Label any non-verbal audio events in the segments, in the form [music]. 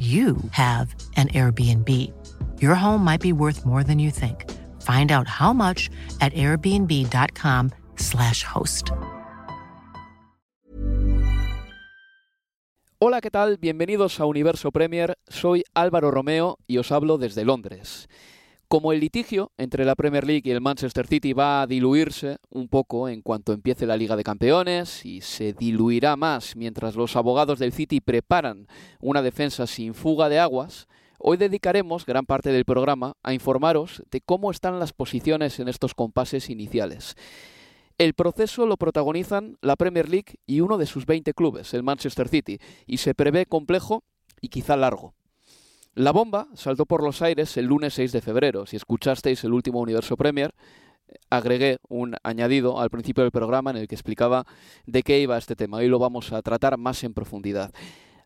you have an Airbnb. Your home might be worth more than you think. Find out how much at airbnb.com/slash host. Hola, ¿qué tal? Bienvenidos a Universo Premier. Soy Álvaro Romeo y os hablo desde Londres. Como el litigio entre la Premier League y el Manchester City va a diluirse un poco en cuanto empiece la Liga de Campeones y se diluirá más mientras los abogados del City preparan una defensa sin fuga de aguas, hoy dedicaremos gran parte del programa a informaros de cómo están las posiciones en estos compases iniciales. El proceso lo protagonizan la Premier League y uno de sus 20 clubes, el Manchester City, y se prevé complejo y quizá largo. La bomba saltó por los aires el lunes 6 de febrero. Si escuchasteis el último Universo Premier, agregué un añadido al principio del programa en el que explicaba de qué iba este tema. Hoy lo vamos a tratar más en profundidad.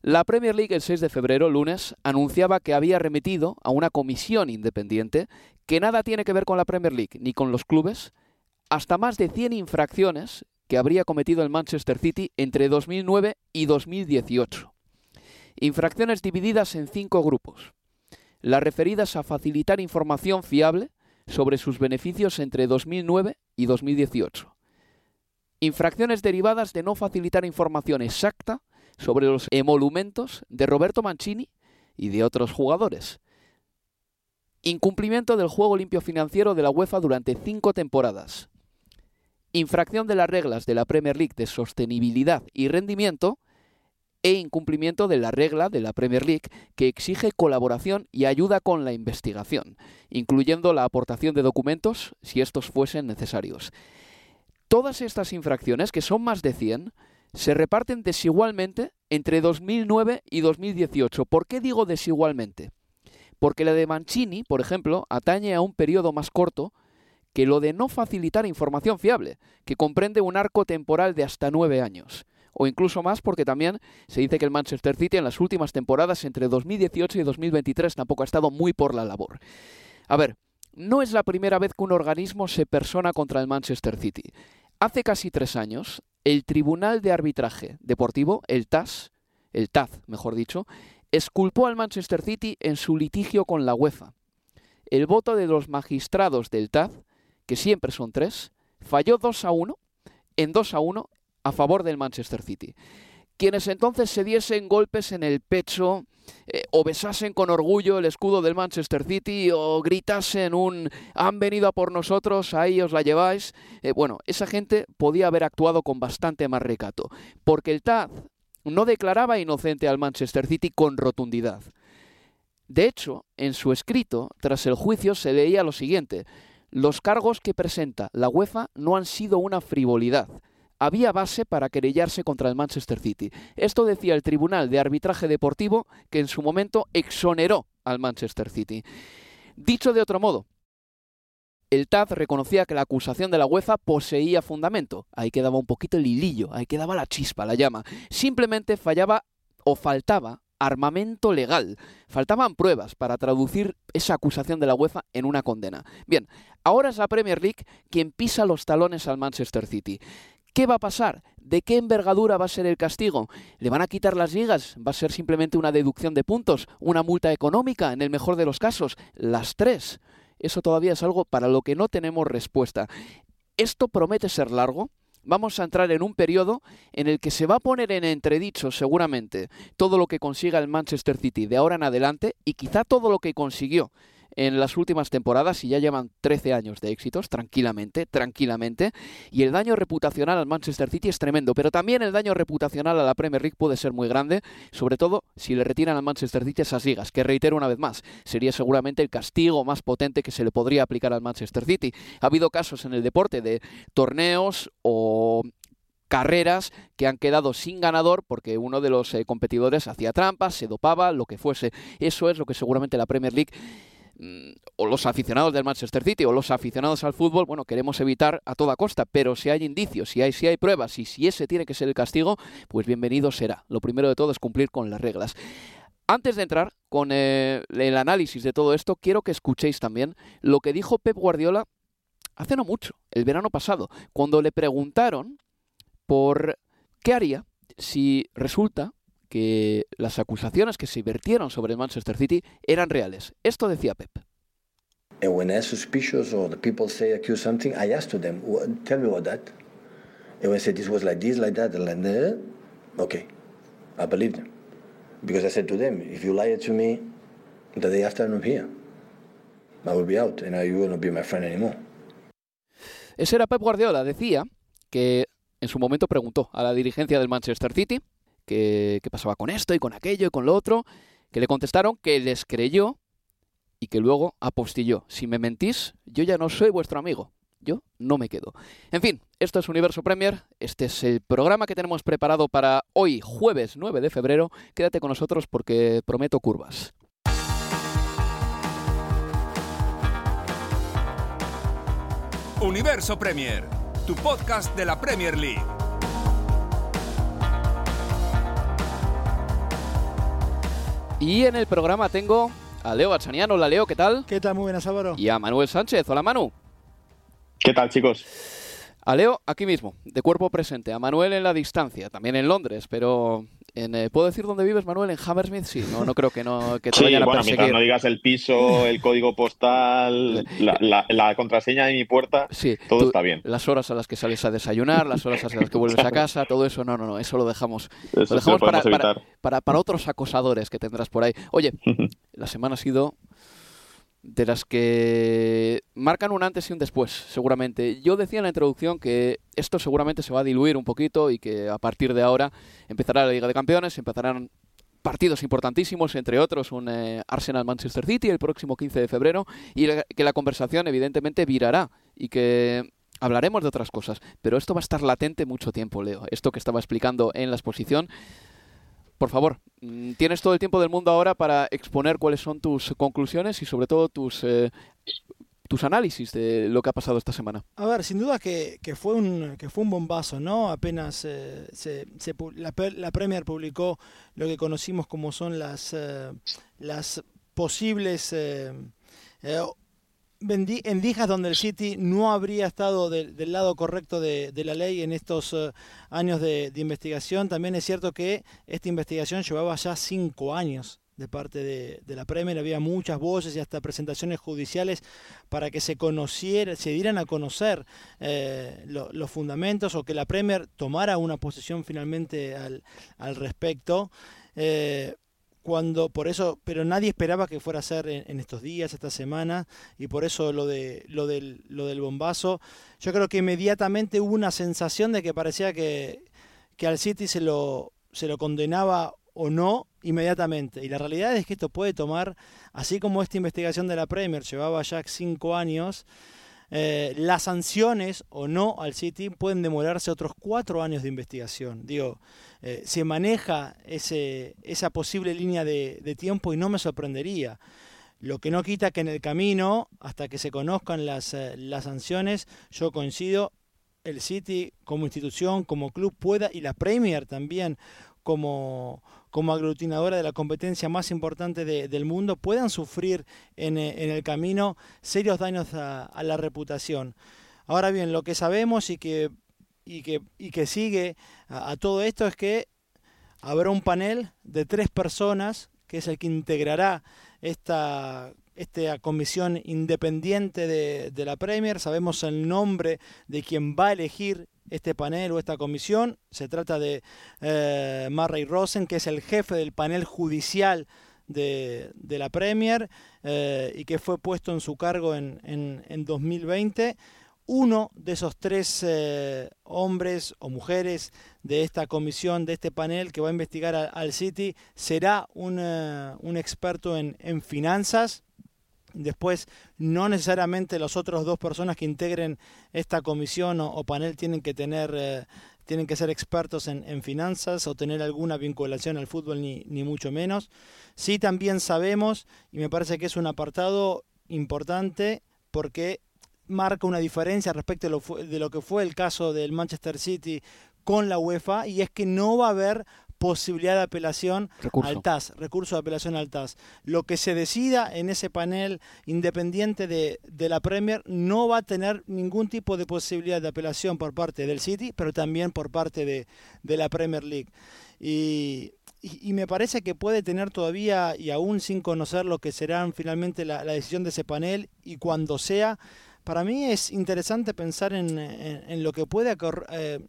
La Premier League el 6 de febrero, lunes, anunciaba que había remitido a una comisión independiente que nada tiene que ver con la Premier League ni con los clubes, hasta más de 100 infracciones que habría cometido el Manchester City entre 2009 y 2018. Infracciones divididas en cinco grupos. Las referidas a facilitar información fiable sobre sus beneficios entre 2009 y 2018. Infracciones derivadas de no facilitar información exacta sobre los emolumentos de Roberto Mancini y de otros jugadores. Incumplimiento del juego limpio financiero de la UEFA durante cinco temporadas. Infracción de las reglas de la Premier League de sostenibilidad y rendimiento e incumplimiento de la regla de la Premier League que exige colaboración y ayuda con la investigación, incluyendo la aportación de documentos si estos fuesen necesarios. Todas estas infracciones, que son más de 100, se reparten desigualmente entre 2009 y 2018. ¿Por qué digo desigualmente? Porque la de Mancini, por ejemplo, atañe a un periodo más corto que lo de no facilitar información fiable, que comprende un arco temporal de hasta nueve años o incluso más porque también se dice que el Manchester City en las últimas temporadas entre 2018 y 2023 tampoco ha estado muy por la labor. A ver, no es la primera vez que un organismo se persona contra el Manchester City. Hace casi tres años, el Tribunal de Arbitraje Deportivo, el TAS, el TAZ, mejor dicho, esculpó al Manchester City en su litigio con la UEFA. El voto de los magistrados del TAZ, que siempre son tres, falló 2 a 1, en 2 a 1 a favor del Manchester City. Quienes entonces se diesen golpes en el pecho eh, o besasen con orgullo el escudo del Manchester City o gritasen un han venido a por nosotros, ahí os la lleváis. Eh, bueno, esa gente podía haber actuado con bastante más recato, porque el TAZ no declaraba inocente al Manchester City con rotundidad. De hecho, en su escrito, tras el juicio, se leía lo siguiente. Los cargos que presenta la UEFA no han sido una frivolidad había base para querellarse contra el Manchester City. Esto decía el Tribunal de Arbitraje Deportivo que en su momento exoneró al Manchester City. Dicho de otro modo, el TAD reconocía que la acusación de la UEFA poseía fundamento. Ahí quedaba un poquito el hilillo, ahí quedaba la chispa, la llama. Simplemente fallaba o faltaba armamento legal. Faltaban pruebas para traducir esa acusación de la UEFA en una condena. Bien, ahora es la Premier League quien pisa los talones al Manchester City. ¿Qué va a pasar? ¿De qué envergadura va a ser el castigo? ¿Le van a quitar las ligas? ¿Va a ser simplemente una deducción de puntos? ¿Una multa económica? En el mejor de los casos, las tres. Eso todavía es algo para lo que no tenemos respuesta. Esto promete ser largo, vamos a entrar en un periodo en el que se va a poner en entredicho seguramente todo lo que consiga el Manchester City de ahora en adelante y quizá todo lo que consiguió en las últimas temporadas y ya llevan 13 años de éxitos, tranquilamente, tranquilamente. Y el daño reputacional al Manchester City es tremendo, pero también el daño reputacional a la Premier League puede ser muy grande, sobre todo si le retiran al Manchester City esas ligas, que reitero una vez más, sería seguramente el castigo más potente que se le podría aplicar al Manchester City. Ha habido casos en el deporte de torneos o carreras que han quedado sin ganador porque uno de los eh, competidores hacía trampas, se dopaba, lo que fuese. Eso es lo que seguramente la Premier League o los aficionados del Manchester City o los aficionados al fútbol, bueno, queremos evitar a toda costa, pero si hay indicios, si hay, si hay pruebas y si ese tiene que ser el castigo, pues bienvenido será. Lo primero de todo es cumplir con las reglas. Antes de entrar con eh, el análisis de todo esto, quiero que escuchéis también lo que dijo Pep Guardiola hace no mucho, el verano pasado, cuando le preguntaron por qué haría si resulta que las acusaciones que se vertieron sobre Manchester City eran reales. Esto decía Pep. And when they're suspicious or the people say accuse something, I ask to them, tell me what that. And when I said this was like this, like that, and like that, okay, I believe them. Because I said to them, if you lie to me, the day after I'm here, I will be out and you will not be my friend anymore. Ese era Pep Guardiola. Decía que en su momento preguntó a la dirigencia del Manchester City qué, pasaba con esto y con aquello y con lo otro, que le contestaron que les creyó y que luego apostilló. Si me mentís, yo ya no soy vuestro amigo. Yo no me quedo. En fin, esto es Universo Premier. Este es el programa que tenemos preparado para hoy, jueves 9 de febrero. Quédate con nosotros porque prometo curvas. Universo Premier, tu podcast de la Premier League. Y en el programa tengo a Leo Batsaniano. Hola Leo, ¿qué tal? ¿Qué tal? Muy buenas, Álvaro. Y a Manuel Sánchez. Hola Manu. ¿Qué tal, chicos? A Leo aquí mismo, de cuerpo presente. A Manuel en la distancia, también en Londres, pero eh, ¿Puedo decir dónde vives, Manuel? ¿En Hammersmith? Sí, no, no creo que, no, que te sí, vayan a bueno, perseguir. mientras no digas el piso, el código postal, [laughs] la, la, contraseña de mi puerta, sí, todo está bien. Las horas a las que sales a desayunar, las horas a las que vuelves a [laughs] casa, todo eso, no, no, no, eso lo dejamos, eso lo dejamos lo para, evitar. para, para, para otros acosadores que tendrás por ahí. Oye, [laughs] la semana ha sido de las que marcan un antes y un después, seguramente. Yo decía en la introducción que esto seguramente se va a diluir un poquito y que a partir de ahora empezará la Liga de Campeones, empezarán partidos importantísimos, entre otros un eh, Arsenal-Manchester City el próximo 15 de febrero, y que la conversación evidentemente virará y que hablaremos de otras cosas. Pero esto va a estar latente mucho tiempo, Leo. Esto que estaba explicando en la exposición por favor, mm, tienes todo el tiempo del mundo ahora para exponer cuáles son tus conclusiones y sobre todo tus, eh, tus análisis de lo que ha pasado esta semana. A ver, sin duda que, que fue, un, que fue un bombazo, ¿no? Apenas eh, se, se, la, la, Premier publicó lo que conocimos como son las, eh, las posibles eh, endijas donde el City no habría estado de, del lado correcto de, la ley en estos uh, años de, investigación. También es cierto que esta investigación llevaba ya cinco años de parte de, la Premier. Había muchas voces y hasta presentaciones judiciales para que se conociera, se dieran a conocer eh, lo, los fundamentos o que la Premier tomara una posición finalmente al, al respecto. Eh, cuando por eso pero nadie esperaba que fuera a ser en, estos días esta semana y por eso lo de lo del lo del bombazo. Yo creo que inmediatamente hubo una sensación de que parecía que, que al City se lo se lo condenaba o no inmediatamente. Y la realidad es que esto puede tomar así como esta investigación de la Premier llevaba ya cinco años eh, las sanciones o no al City pueden demorarse otros cuatro años de investigación. Digo, eh, se maneja ese, esa posible línea de, tiempo y no me sorprendería. Lo que no quita que en el camino, hasta que se conozcan las, eh, las sanciones, yo coincido, el City como institución, como club pueda, y la Premier también como, como aglutinadora de la competencia más importante de, del mundo puedan sufrir en, en, el camino serios daños a, a, la reputación. Ahora bien, lo que sabemos y que, y que, y que sigue a, a todo esto es que habrá un panel de tres personas que es el que integrará esta esta comisión independiente de, la Premier, sabemos el nombre de quien va a elegir este panel o esta comisión. Se trata de eh, Murray Rosen, que es el jefe del panel judicial de, la Premier eh, y que fue puesto en su cargo en, en, 2020. Uno de esos tres eh, hombres o mujeres de esta comisión, de este panel que va a investigar al City, será un, eh, un experto en, en finanzas. Después, no necesariamente las otras dos personas que integren esta comisión o, panel tienen que tener, tienen que ser expertos en, finanzas o tener alguna vinculación al fútbol, ni, ni mucho menos. Sí también sabemos, y me parece que es un apartado importante, porque marca una diferencia respecto de lo, que fue el caso del Manchester City con la UEFA, y es que no va a haber posibilidad de apelación al TAS, recurso de apelación al TAS. Lo que se decida en ese panel independiente de, la Premier no va a tener ningún tipo de posibilidad de apelación por parte del City, pero también por parte de, de la Premier League. Y y, me parece que puede tener todavía, y aún sin conocer lo que serán finalmente la, decisión de ese panel, y cuando sea, para mí es interesante pensar en, lo que puede eh,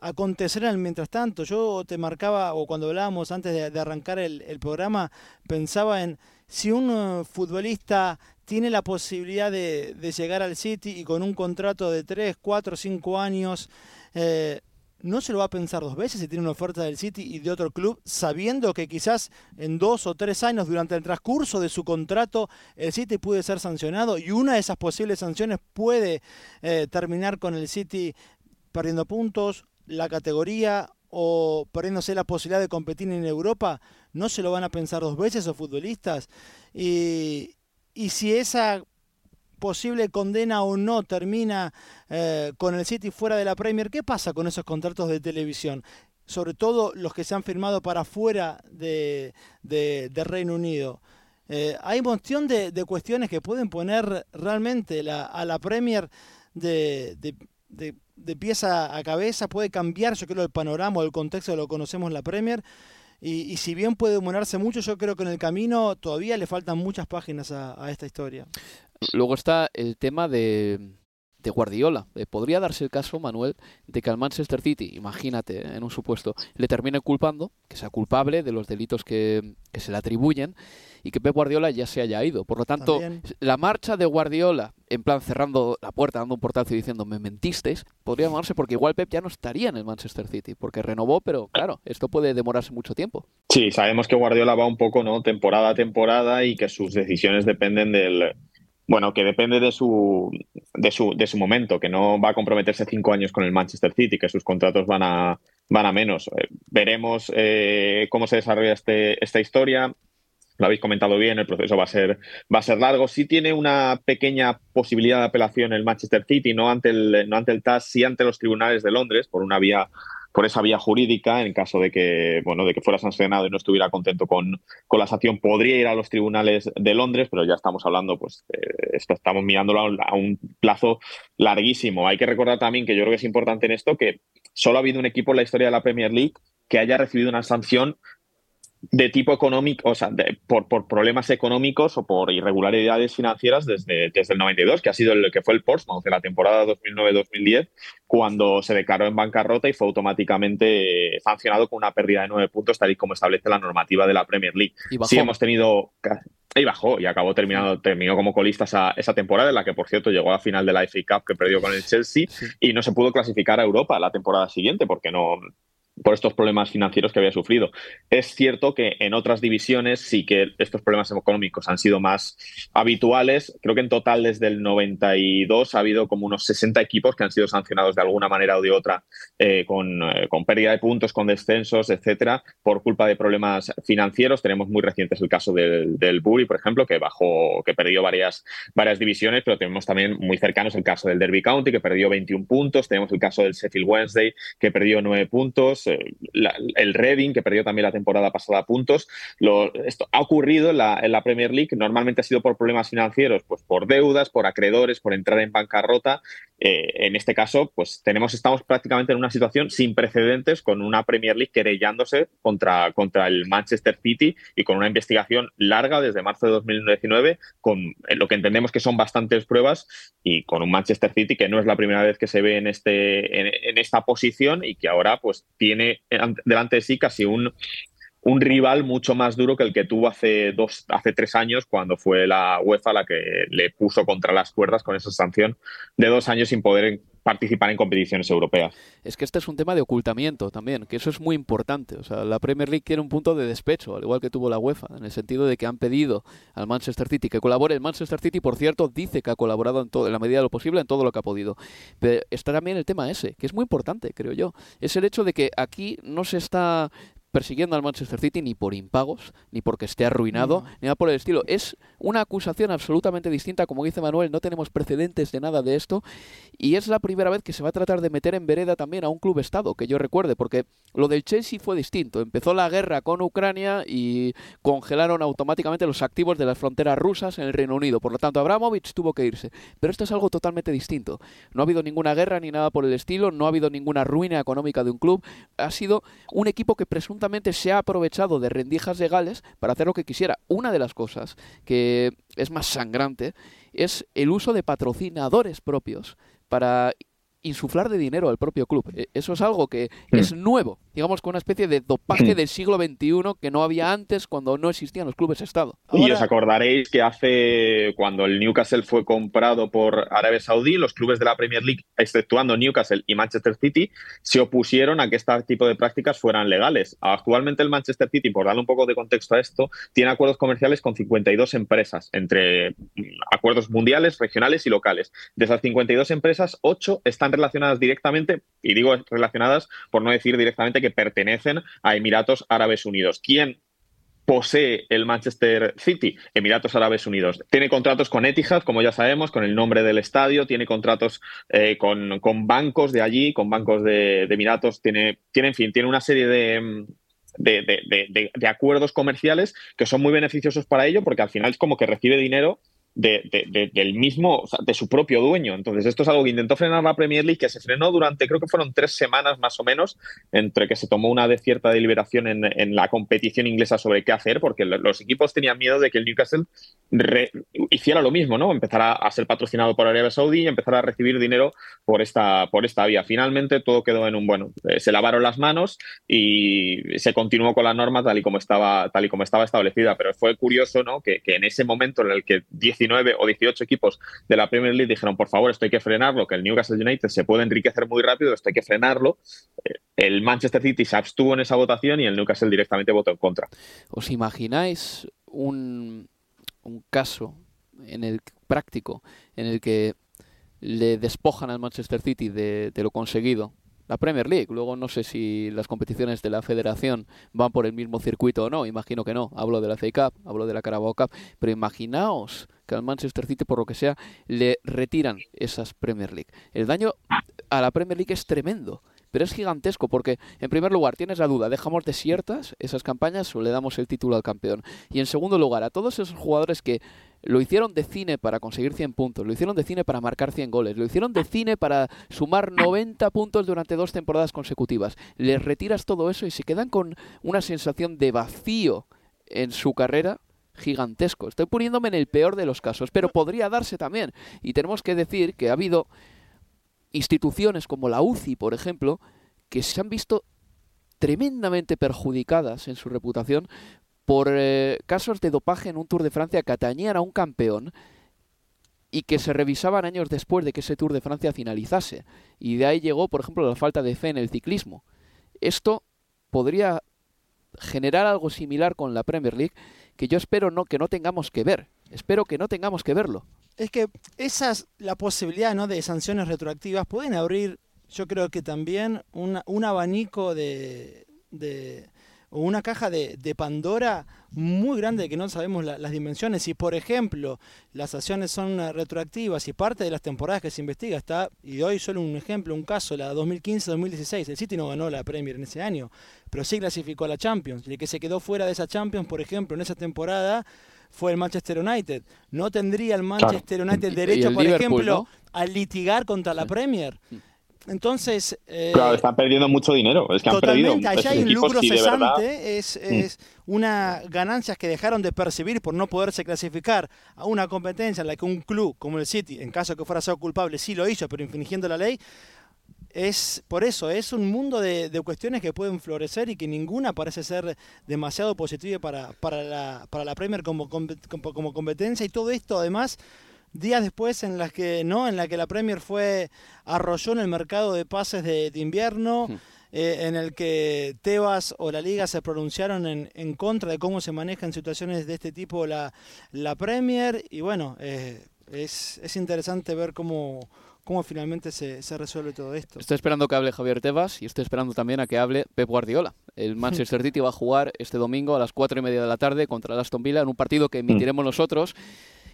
acontecer en el mientras tanto. Yo te marcaba, o cuando hablábamos antes de, arrancar el, programa, pensaba en si un eh, futbolista tiene la posibilidad de, llegar al City y con un contrato de 3, 4, 5 años, eh, no se lo va a pensar dos veces si tiene una oferta del City y de otro club, sabiendo que quizás en dos o tres años durante el transcurso de su contrato el City puede ser sancionado y una de esas posibles sanciones puede eh, terminar con el City perdiendo puntos, la categoría o perdiéndose la posibilidad de competir en Europa, no se lo van a pensar dos veces los futbolistas. Y, y si esa posible condena o no termina eh, con el City fuera de la Premier, ¿qué pasa con esos contratos de televisión? Sobre todo los que se han firmado para fuera de, Reino Unido. Eh, hay un montón de, cuestiones que pueden poner realmente a la Premier de, pieza a cabeza, puede cambiar, yo creo, el panorama o el contexto de lo que conocemos en la Premier. Y, si bien puede demorarse mucho, yo creo que en el camino todavía le faltan muchas páginas a esta historia. Luego está el tema de, de Guardiola. Eh, podría darse el caso, Manuel, de que al Manchester City, imagínate, en un supuesto, le termine culpando, que sea culpable de los delitos que, se le atribuyen y que Pep Guardiola ya se haya ido. Por lo tanto, la marcha de Guardiola, en plan cerrando la puerta, dando un portazo y diciendo me mentisteis, podría demostrarse porque igual Pep ya no estaría en el Manchester City, porque renovó, pero claro, esto puede demorarse mucho tiempo. Sí, sabemos que Guardiola va un poco, ¿no? Temporada a temporada y que sus decisiones dependen del bueno, que depende de su, de su, de su momento, que no va a comprometerse cinco años con el Manchester City, que sus contratos van a, van a menos. Eh, veremos eh, cómo se desarrolla este, esta historia. Lo habéis comentado bien, el proceso va a ser, va a ser largo. Sí tiene una pequeña posibilidad de apelación el Manchester City, no ante el, no ante el TAS, sí ante los tribunales de Londres, por una vía por esa vía jurídica, en caso de que, bueno, de que fuera sancionado y no estuviera contento con, con la sanción, podría ir a los tribunales de Londres, pero ya estamos hablando, pues, esto estamos mirándolo a un, plazo larguísimo. Hay que recordar también que yo creo que es importante en esto que solo ha habido un equipo en la historia de la Premier League que haya recibido una sanción de tipo económico, o sea, por, por, problemas económicos o por irregularidades financieras desde, desde el 92, que ha sido el que fue el Portsmouth en la temporada 2009-2010, cuando se declaró en bancarrota y fue automáticamente sancionado con una pérdida de nueve puntos, tal y como establece la normativa de la Premier League. Y Sí hemos tenido... Y bajó y acabó terminando, terminó como colista esa, esa, temporada, en la que, por cierto, llegó a la final de la FA Cup que perdió con el Chelsea y no se pudo clasificar a Europa la temporada siguiente porque no, por estos problemas financieros que había sufrido. Es cierto que en otras divisiones sí que estos problemas económicos han sido más habituales. Creo que en total desde el 92 ha habido como unos 60 equipos que han sido sancionados de alguna manera o de otra eh, con, eh, con, pérdida de puntos, con descensos, etcétera, por culpa de problemas financieros. Tenemos muy recientes el caso del, del Bury, por ejemplo, que bajó, que perdió varias, varias divisiones, pero tenemos también muy cercanos el caso del Derby County, que perdió 21 puntos. Tenemos el caso del Sheffield Wednesday, que perdió 9 puntos. El Reading, que perdió también la temporada pasada puntos. Lo, esto ha ocurrido en la, en la, Premier League, normalmente ha sido por problemas financieros, pues por deudas, por acreedores, por entrar en bancarrota. en este caso, pues tenemos, estamos prácticamente en una situación sin precedentes con una Premier League querellándose contra, contra el Manchester City y con una investigación larga desde marzo de 2019, con lo que entendemos que son bastantes pruebas y con un Manchester City que no es la primera vez que se ve en, este, en, esta posición y que ahora pues tiene delante de sí casi un, un rival mucho más duro que el que tuvo hace dos, hace tres años, cuando fue la UEFA la que le puso contra las cuerdas con esa sanción de dos años sin poder participar en competiciones europeas. Es que este es un tema de ocultamiento también, que eso es muy importante. O sea, la Premier League tiene un punto de despecho, al igual que tuvo la UEFA, en el sentido de que han pedido al Manchester City que colabore. El Manchester City, por cierto, dice que ha colaborado en, todo, en la medida de lo posible en todo lo que ha podido. Pero está también el tema ese, que es muy importante, creo yo. Es el hecho de que aquí no se está persiguiendo al Manchester City ni por impagos, ni porque esté arruinado, ni nada por el estilo. Es una acusación absolutamente distinta, como dice Manuel, no tenemos precedentes de nada de esto, y es la primera vez que se va a tratar de meter en vereda también a un club Estado, que yo recuerde, porque lo del Chelsea fue distinto. Empezó la guerra con Ucrania y congelaron automáticamente los activos de las fronteras rusas en el Reino Unido. Por lo tanto, Abramovich tuvo que irse. Pero esto es algo totalmente distinto. No ha habido ninguna guerra ni nada por el estilo, no ha habido ninguna ruina económica de un club. Ha sido un equipo que se ha aprovechado de rendijas legales para hacer lo que quisiera. Una de las cosas que es más sangrante es el uso de patrocinadores propios para insuflar de dinero al propio club. E, eso es algo que es nuevo, digamos con una especie de dopaje [clears throat] del siglo XXI que no había antes cuando no existían los clubes Estado. Y os acordaréis que hace, cuando el Newcastle fue comprado por Arabia Saudí, los clubes de la Premier League, exceptuando Newcastle y Manchester City, se opusieron a que este tipo de prácticas fueran legales. Actualmente el Manchester City, por darle un poco de contexto a esto, tiene acuerdos comerciales con 52 empresas, entre acuerdos mundiales, regionales y locales. De esas 52 empresas, 8 están relacionadas directamente, y digo relacionadas por no decir directamente que pertenecen a Emiratos Árabes Unidos. ¿Quién posee el Manchester City, Emiratos Árabes Unidos. Tiene contratos con Etihad, como ya sabemos, con el nombre del estadio, tiene contratos eh, con, bancos de allí, con bancos de, Emiratos, tiene, tiene, en fin, tiene una serie de, de, acuerdos comerciales que son muy beneficiosos para ello, porque al final es como que recibe dinero de, del mismo, de su propio dueño. Entonces, esto es algo que intentó frenar la Premier League, que se frenó durante, creo que fueron tres semanas más o menos, entre que se tomó una de cierta deliberación en, en la competición inglesa sobre qué hacer, porque los equipos tenían miedo de que el Newcastle hiciera lo mismo, ¿no? Empezara a ser patrocinado por Arabia Saudí y empezara a recibir dinero por esta, por esta vía. Finalmente, todo quedó en un bueno. Eh, se lavaron las manos y se continuó con la norma tal y como estaba, tal y como estaba establecida. Pero fue curioso, ¿no? Que en ese momento en el que 19 o 18 equipos de la Premier League dijeron, por favor, esto hay que frenarlo, que el Newcastle United se puede enriquecer muy rápido, esto hay que frenarlo. Eh, el Manchester City se abstuvo en esa votación y el Newcastle directamente votó en contra. ¿Os imagináis un, un caso en el práctico en el que le despojan al Manchester City de lo conseguido la Premier League. Luego no sé si las competiciones de la federación van por el mismo circuito o no, imagino que no. Hablo de la FA Cup, hablo de la Carabao Cup, pero imaginaos que al Manchester City, por lo que sea, le retiran esas Premier League. El daño a la Premier League es tremendo. Pero es gigantesco porque, en primer lugar, tienes la duda, ¿dejamos desiertas esas campañas o le damos el título al campeón? Y en segundo lugar, a todos esos jugadores que lo hicieron de cine para conseguir 100 puntos, lo hicieron de cine para marcar 100 goles, lo hicieron de cine para sumar 90 puntos durante dos temporadas consecutivas. Les retiras todo eso y se quedan con una sensación de vacío en su carrera gigantesco. Estoy poniéndome en el peor de los casos, pero podría darse también. Y tenemos que decir que ha habido instituciones como la UCI, por ejemplo, que se han visto tremendamente perjudicadas en su reputación por eh, casos de dopaje en un Tour de Francia que atañían a un campeón y que se revisaban años después de que ese Tour de Francia finalizase. Y de ahí llegó, por ejemplo, la falta de fe en el ciclismo. Esto podría generar algo similar con la Premier League que yo espero no que no tengamos que ver. Espero que no tengamos que verlo es que esas, la posibilidad ¿no? de sanciones retroactivas pueden abrir, yo creo que también un abanico de, de una caja de, Pandora muy grande que no sabemos las dimensiones. Y por ejemplo, las acciones son retroactivas y parte de las temporadas que se investiga está, y doy solo un ejemplo, un caso, la 2015-2016. El City no ganó la Premier en ese año, pero sí clasificó a la Champions. Y el que se quedó fuera de esa Champions, por ejemplo, en esa temporada fue el Manchester United. No tendría el Manchester United el derecho, por ejemplo, a litigar contra la Premier. Entonces. Eh, claro, están perdiendo mucho dinero. Es que han perdido. Allá hay un lucro cesante. Es, mm. es una ganancias que dejaron de percibir por no poderse clasificar a una competencia en la que un club como el City, en caso que fuera ser culpable, sí lo hizo, pero infringiendo la ley. Es por eso, es un mundo de, cuestiones que pueden florecer y que ninguna parece ser demasiado positiva para, para, la, para la Premier como, como competencia. Y todo esto, además, días después en las que no en la que la Premier fue arrolló en el mercado de pases de, invierno hmm. eh, en el que Tebas o la liga se pronunciaron en, en, contra de cómo se manejan situaciones de este tipo la, la Premier y bueno eh, es, es interesante ver cómo cómo finalmente se, se, resuelve todo esto. Estoy esperando que hable Javier Tebas y estoy esperando también a que hable Pep Guardiola. El [laughs] Manchester City va a jugar este domingo a las cuatro y media de la tarde contra el Aston Villa en un partido que emitiremos hmm. nosotros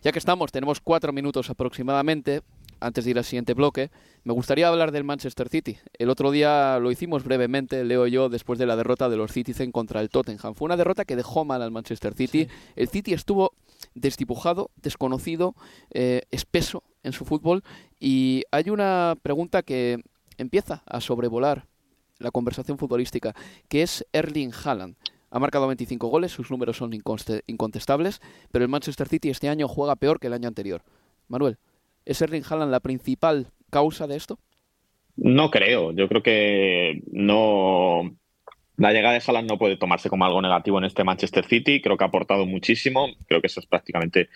ya que estamos, tenemos cuatro minutos aproximadamente, antes de ir al siguiente bloque, me gustaría hablar del Manchester City. El otro día lo hicimos brevemente, leo yo, después de la derrota de los Citizen contra el Tottenham. Fue una derrota que dejó mal al Manchester City. El City estuvo desdibujado, desconocido, eh, espeso en su fútbol y hay una pregunta que empieza a sobrevolar la conversación futbolística, que es Erling Haaland. Ha marcado 25 goles, sus números son incontestables, pero el Manchester City este año juega peor que el año anterior. Manuel, ¿es Erling Haaland la principal causa de esto? No creo. Yo creo que no. La llegada de Haaland no puede tomarse como algo negativo en este Manchester City. Creo que ha aportado muchísimo. Creo que eso es prácticamente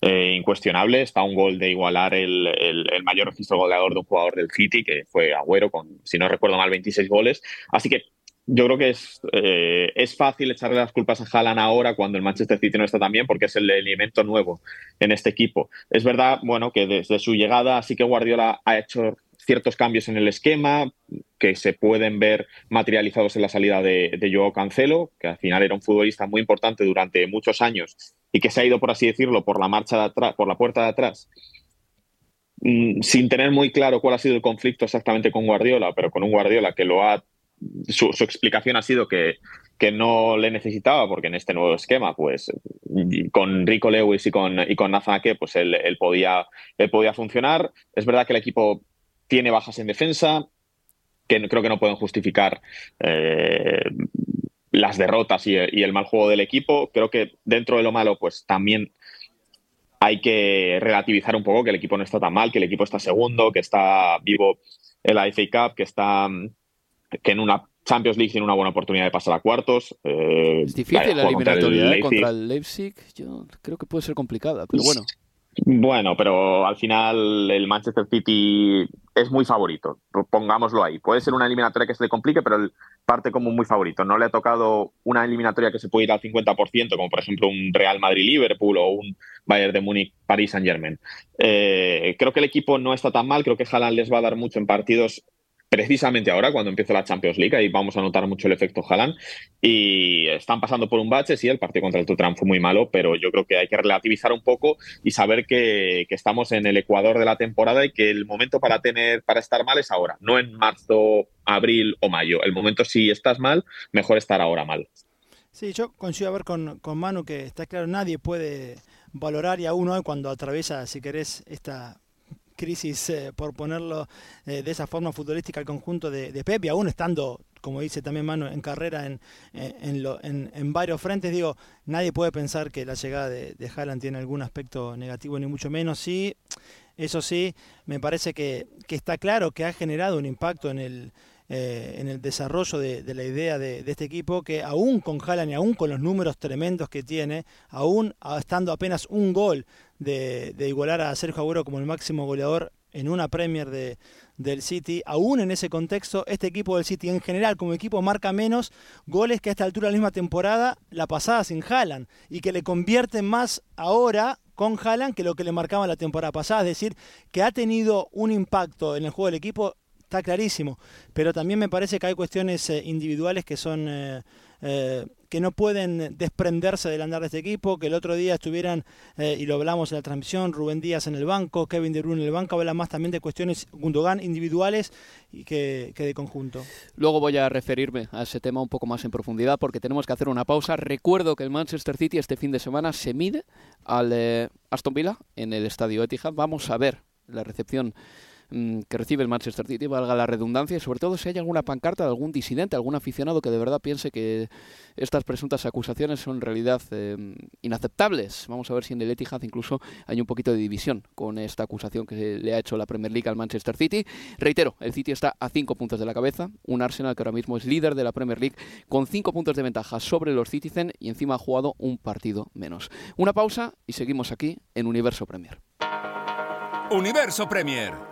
eh, incuestionable. Está un gol de igualar el, mayor registro goleador de un jugador del City, que fue Agüero, con, si no recuerdo mal, 26 goles. Así que yo creo que es, eh, es fácil echarle las culpas a Haaland ahora cuando el Manchester City no está tan bien porque es el elemento nuevo en este equipo. Es verdad, bueno, que desde su llegada sí que Guardiola ha hecho ciertos cambios en el esquema que se pueden ver materializados en la salida de, de Joao Cancelo, que al final era un futbolista muy importante durante muchos años y que se ha ido, por así decirlo, por la marcha de atrás, por la puerta de atrás mm, sin tener muy claro cuál ha sido el conflicto exactamente con Guardiola, pero con un Guardiola que lo ha su, explicación ha sido que, que, no le necesitaba porque en este nuevo esquema, pues con Rico Lewis y con, y con Nathan Ake, pues él, podía, él podía funcionar. Es verdad que el equipo tiene bajas en defensa, que creo que no pueden justificar eh, las derrotas y, el mal juego del equipo. Creo que dentro de lo malo, pues también hay que relativizar un poco que el equipo no está tan mal, que el equipo está segundo, que está vivo en la FA Cup, que está que en una Champions League tiene una buena oportunidad de pasar a cuartos. Eh, es difícil la eliminatoria ¿eh? contra el, Leipzig. Yo creo que puede ser complicada, pero bueno. Bueno, pero al final el Manchester City es muy favorito, pongámoslo ahí. Puede ser una eliminatoria que se le complique, pero parte como muy favorito. No le ha tocado una eliminatoria que se puede ir al 50%, como por ejemplo un Real Madrid-Liverpool o un Bayern de Múnich-Paris Saint-Germain. Eh, creo que el equipo no está tan mal, creo que Haaland les va a dar mucho en partidos precisamente ahora, cuando empieza la Champions League, ahí vamos a notar mucho el efecto Haaland. Y están pasando por un bache, sí, el partido contra el Tottenham fue muy malo, pero yo creo que hay que relativizar un poco y saber que, estamos en el ecuador de la temporada y que el momento para tener, para estar mal es ahora, no en marzo, abril o mayo. El momento, si estás mal, mejor estar ahora mal. Sí, yo coincido a ver con, con Manu que está claro, nadie puede valorar y a uno cuando atraviesa, si querés, esta crisis, eh, por ponerlo eh, de esa forma futbolística, al conjunto de, de, Pep, y aún estando, como dice también Manu, en carrera en, en, en, varios frentes, digo, nadie puede pensar que la llegada de, de Haaland tiene algún aspecto negativo, ni mucho menos. Sí, eso sí, me parece que, que está claro que ha generado un impacto en el eh, en el desarrollo de, la idea de, este equipo, que aún con Haaland y aún con los números tremendos que tiene, aún estando apenas un gol de, igualar a Sergio Agüero como el máximo goleador en una Premier de, del City, aún en ese contexto, este equipo del City en general como equipo marca menos goles que a esta altura de la misma temporada, la pasada sin Haaland, y que le convierten más ahora con Haaland que lo que le marcaba la temporada pasada, es decir, que ha tenido un impacto en el juego del equipo está clarísimo. Pero también me parece que hay cuestiones eh, individuales que son eh, eh, que no pueden desprenderse del andar de este equipo, que el otro día estuvieran, y lo hablamos en la transmisión, Rubén Díaz en el banco, Kevin De Bruyne en el banco, habla más también de cuestiones Gundogan individuales y que, de conjunto. Luego voy a referirme a ese tema un poco más en profundidad porque tenemos que hacer una pausa. Recuerdo que el Manchester City este fin de semana se mide al Aston Villa en el Estadio Etihad. Vamos a ver la recepción que recibe el Manchester City, valga la redundancia, y sobre todo si hay alguna pancarta de algún disidente, algún aficionado que de verdad piense que estas presuntas acusaciones son en realidad eh, inaceptables. Vamos a ver si en el Etihad incluso hay un poquito de división con esta acusación que le ha hecho la Premier League al Manchester City. Reitero, el City está a cinco puntos de la cabeza, un Arsenal que ahora mismo es líder de la Premier League con cinco puntos de ventaja sobre los Citizen y encima ha jugado un partido menos. Una pausa y seguimos aquí en Universo Premier. Universo Premier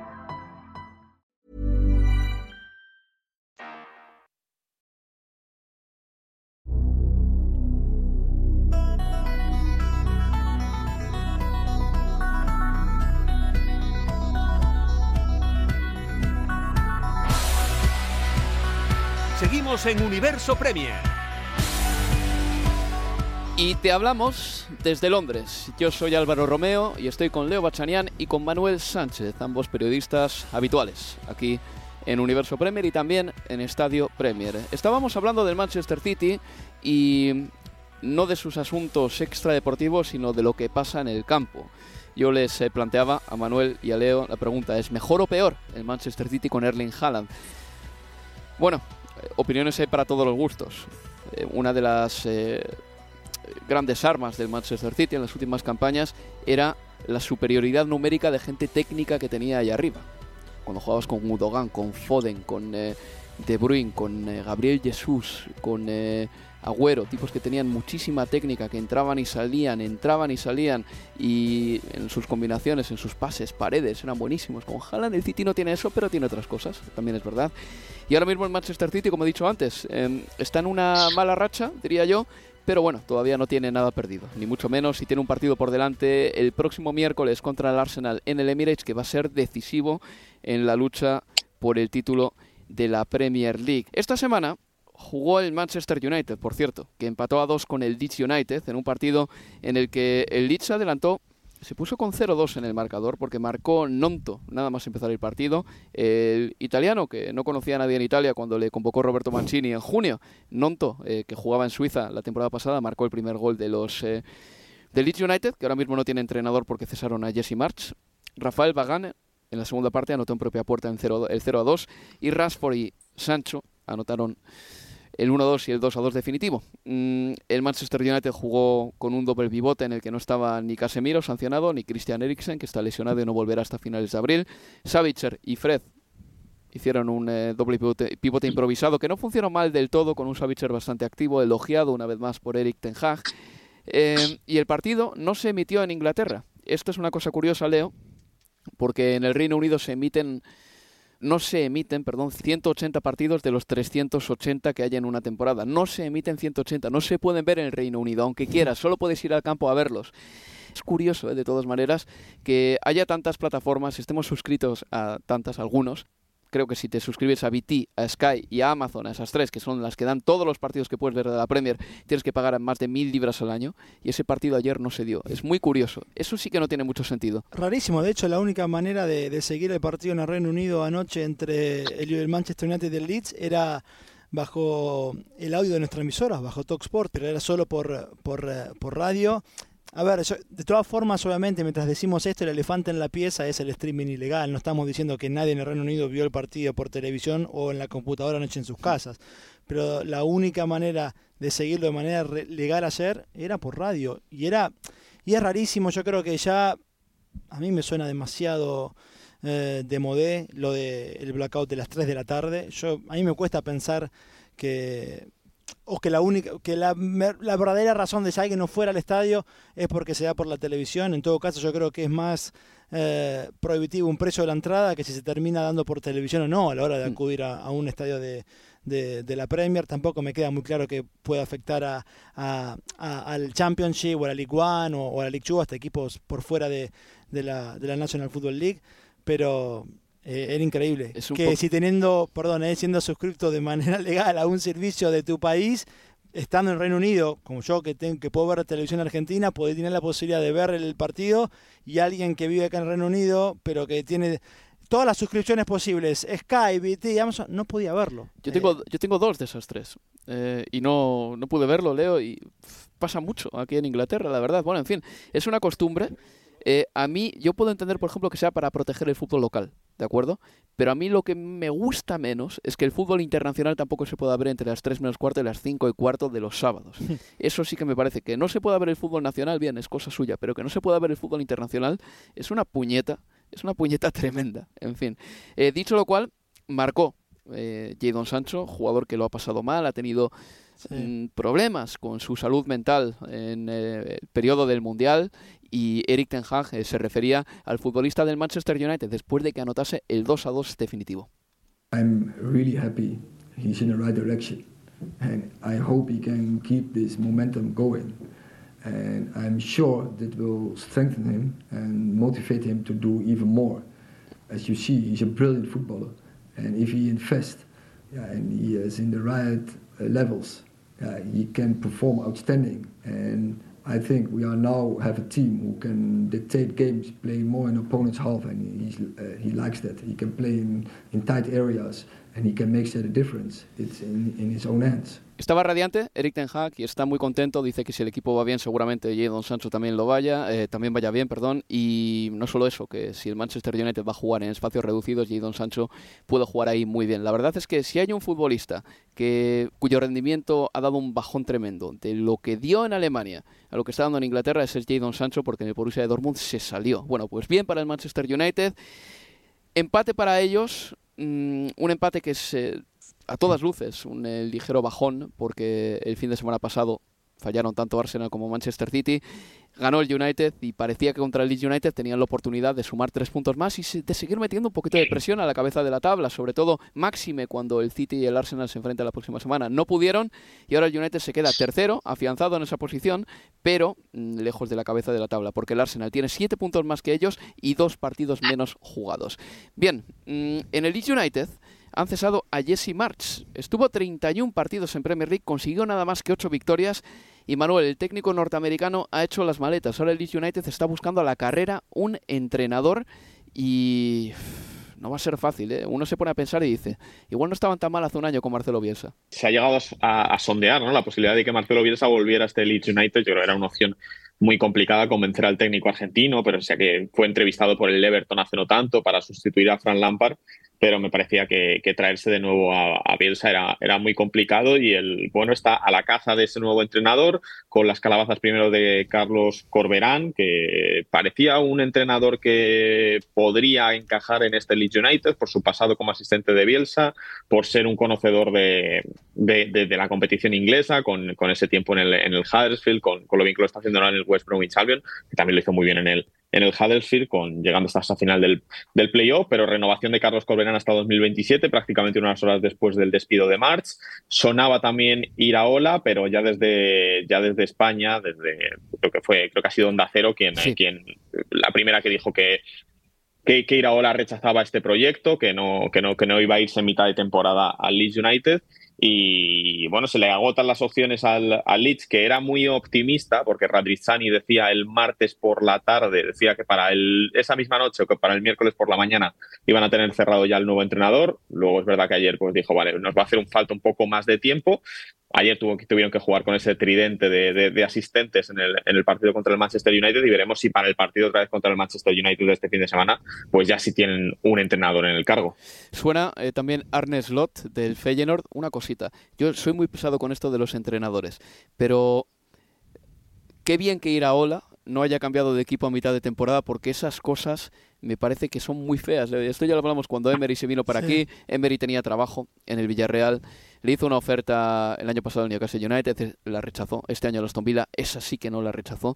Seguimos en Universo Premier. Y te hablamos desde Londres. Yo soy Álvaro Romeo y estoy con Leo Bachanian y con Manuel Sánchez, ambos periodistas habituales aquí en Universo Premier y también en Estadio Premier. Estábamos hablando del Manchester City y no de sus asuntos extradeportivos, sino de lo que pasa en el campo. Yo les eh, planteaba a Manuel y a Leo la pregunta, ¿es mejor o peor el Manchester City con Erling Haaland? Bueno, opiniones hay para todos los gustos. Eh, una de las eh, grandes armas del Manchester City en las últimas campañas era la superioridad numérica de gente técnica que tenía ahí arriba. Cuando jugabas con Udogan, con Foden, con eh, De Bruyne, con Gabriel Jesús, con Agüero, tipos que tenían muchísima técnica, que entraban y salían, entraban y salían, y en sus combinaciones, en sus pases, paredes, eran buenísimos. Con Haaland el City no tiene eso, pero tiene otras cosas, también es verdad. Y ahora mismo el Manchester City, como he dicho antes, em, está en una mala racha, diría yo, pero bueno, todavía no tiene nada perdido, ni mucho menos, y tiene un partido por delante el próximo miércoles contra el Arsenal en el Emirates, que va a ser decisivo en la lucha por el título de la Premier League. Esta semana jugó el Manchester United, por cierto, que empató a dos con el Leeds United en un partido en el que el Leeds adelantó se puso con 0-2 en el marcador porque marcó Nonto, nada más empezar el partido. El italiano, que no conocía a nadie en Italia cuando le convocó Roberto Mancini en junio. Nonto, eh, que jugaba en Suiza la temporada pasada, marcó el primer gol de los eh, de Leeds United, que ahora mismo no tiene entrenador porque cesaron a Jesse March. Rafael Bagane, en la segunda parte, anotó en propia puerta en 0, el 0-2. Y Rashford y Sancho anotaron el 1-2 y el 2-2 definitivo. Mm, el Manchester United jugó con un doble pivote en el que no estaba ni Casemiro sancionado, ni Christian Eriksen, que está lesionado y no volverá hasta finales de abril. Savitzer y Fred Hicieron un eh, doble pivote, improvisado que no funcionó mal del todo, con un Savitzer bastante activo, elogiado una vez más por Eric Ten Hag. Eh, y el partido no se emitió en Inglaterra. Esto es una cosa curiosa, Leo, porque en el Reino Unido se emiten no se emiten, perdón, 180 partidos de los 380 que hay en una temporada. No se emiten 180, no se pueden ver en el Reino Unido, aunque quieras, solo puedes ir al campo a verlos. Es curioso, ¿eh? de todas maneras, que haya tantas plataformas, estemos suscritos a tantas, algunos, creo que si te suscribes a BT, a Sky y a Amazon, a esas tres, que son las que dan todos los partidos que puedes ver de la Premier, tienes que pagar más de mil libras al año. Y ese partido ayer no se dio. Es muy curioso. Eso sí que no tiene mucho sentido. Rarísimo. De hecho, la única manera de, seguir el partido en el Reino Unido anoche entre el, Manchester United y el Leeds era bajo el audio de nuestra emisora, bajo Talksport, pero era solo por, por, por radio. A ver, de todas formas, obviamente, mientras decimos esto, el elefante en la pieza es el streaming ilegal. No estamos diciendo que nadie en el Reino Unido vio el partido por televisión o en la computadora anoche en sus casas. Pero la única manera de seguirlo de manera legal ayer era por radio. Y era y es rarísimo, yo creo que ya a mí me suena demasiado eh, de modé lo del el blackout de las 3 de la tarde. Yo, a mí me cuesta pensar que o que la única que la, la, verdadera razón de que alguien no fuera al estadio es porque se da por la televisión. En todo caso yo creo que es más eh, prohibitivo un precio de la entrada que si se termina dando por televisión o no a la hora de mm. acudir a, un estadio de, de, la Premier. Tampoco me queda muy claro que pueda afectar a, al Championship o a la League One o, a la League Two hasta equipos por fuera de, de, la, de la National Football League. Pero eh, era increíble. que si teniendo, perdón, eh, siendo suscrito de manera [laughs] legal a un servicio de tu país, estando en Reino Unido, como yo que, tengo, que puedo ver televisión argentina, puede tener la posibilidad de ver el partido y alguien que vive acá en Reino Unido, pero que tiene todas las suscripciones posibles, Skype, BT, Amazon, no podía verlo. Yo tengo, eh, yo tengo dos de esas tres y no, no pude verlo, Leo, y pasa mucho aquí en Inglaterra, la verdad. Bueno, en fin, es una costumbre. A mí, yo puedo entender, por ejemplo, que sea para proteger el fútbol local. ¿de acuerdo? Pero a mí lo que me gusta menos es que el fútbol internacional tampoco se pueda ver entre las 3 menos cuarto y las 5 y cuarto de los sábados. [laughs] Eso sí que me parece que no se pueda ver el fútbol nacional, bien, es cosa suya, pero que no se pueda ver el fútbol internacional es una puñeta, es una puñeta [laughs] tremenda. En fin, eh, dicho lo cual, marcó eh, Jadon Sancho, jugador que lo ha pasado mal, ha tenido mm, problemas con su salud mental en eh, el periodo del Mundial y Eric Ten Hag eh, se refería al futbolista del Manchester United después de que anotase el 2 a 2 definitivo. I'm really happy he's in the right direction and I hope he can keep this momentum going and I'm sure that will strengthen him and motivate him to do even more. As you see, he's a brilliant footballer and if he invests yeah, and he is in the right levels, he can perform outstanding and I think we are now have a team who can dictate games, play more in opponent's half, and uh, he likes that. He can play in, in tight areas, and he can make that a difference. It's in, in his own hands. Estaba radiante Eric Ten Hag y está muy contento. Dice que si el equipo va bien, seguramente Jadon Sancho también lo vaya, eh, también vaya bien, perdón. Y no solo eso, que si el Manchester United va a jugar en espacios reducidos, Jadon Sancho puede jugar ahí muy bien. La verdad es que si hay un futbolista que cuyo rendimiento ha dado un bajón tremendo de lo que dio en Alemania a lo que está dando en Inglaterra, es el Sancho, porque en el Borussia de Dortmund se salió. Bueno, pues bien para el Manchester United. Empate para ellos, mm, un empate que es a todas luces un ligero bajón porque el fin de semana pasado fallaron tanto Arsenal como Manchester City. Ganó el United y parecía que contra el Leeds United tenían la oportunidad de sumar tres puntos más y de seguir metiendo un poquito de presión a la cabeza de la tabla, sobre todo máxime cuando el City y el Arsenal se enfrentan la próxima semana. No pudieron y ahora el United se queda tercero, afianzado en esa posición, pero mm, lejos de la cabeza de la tabla, porque el Arsenal tiene siete puntos más que ellos y dos partidos menos jugados. Bien, mm, en el Leeds United han cesado a Jesse March. Estuvo 31 partidos en Premier League, consiguió nada más que 8 victorias y Manuel, el técnico norteamericano, ha hecho las maletas. Ahora el Leeds United está buscando a la carrera un entrenador y no va a ser fácil. ¿eh? Uno se pone a pensar y dice, igual no estaban tan mal hace un año con Marcelo Bielsa. Se ha llegado a, sondear ¿no? la posibilidad de que Marcelo Bielsa volviera a este Leeds United. Yo creo que era una opción muy complicada convencer al técnico argentino, pero sea que fue entrevistado por el Everton hace no tanto para sustituir a Fran Lampard pero me parecía que, traerse de nuevo a, Bielsa era, era, muy complicado y el bueno está a la caza de ese nuevo entrenador con las calabazas primero de Carlos Corberán, que parecía un entrenador que podría encajar en este Leeds United por su pasado como asistente de Bielsa, por ser un conocedor de, de, la competición inglesa, con, con, ese tiempo en el, en el Huddersfield, con, con, lo bien que lo está haciendo ahora en el West Bromwich Albion, que también lo hizo muy bien en el, en el Huddersfield, con, llegando hasta esa final del, del playoff, pero renovación de Carlos Corberán hasta 2027, prácticamente unas horas después del despido de March. Sonaba también ir a Ola, pero ya desde, ya desde España, desde creo que fue, creo que ha sido Onda Cero quien, quien la primera que dijo que, que, que Iraola rechazaba este proyecto, que no, que, no, que no iba a irse en mitad de temporada al Leeds United y bueno, se le agotan las opciones al, al Leeds, que era muy optimista, porque Radrizzani decía el martes por la tarde, decía que para el, esa misma noche o que para el miércoles por la mañana iban a tener cerrado ya el nuevo entrenador. Luego es verdad que ayer pues dijo, vale, nos va a hacer un falta un poco más de tiempo, Ayer tuvieron que jugar con ese tridente de, asistentes en el, partido contra el Manchester United y veremos si para el partido otra vez contra el Manchester United de este fin de semana, pues ya sí tienen un entrenador en el cargo. Suena eh, también Arne Slot del Feyenoord. Una cosita, yo soy muy pesado con esto de los entrenadores, pero qué bien que ir a Ola no haya cambiado de equipo a mitad de temporada porque esas cosas me parece que son muy feas. Esto ya lo hablamos cuando Emery se vino para aquí. Emery tenía trabajo en el Villarreal. Le hizo una oferta el año pasado al Newcastle United, la rechazó. Este año a Aston Villa, esa sí que no la rechazó.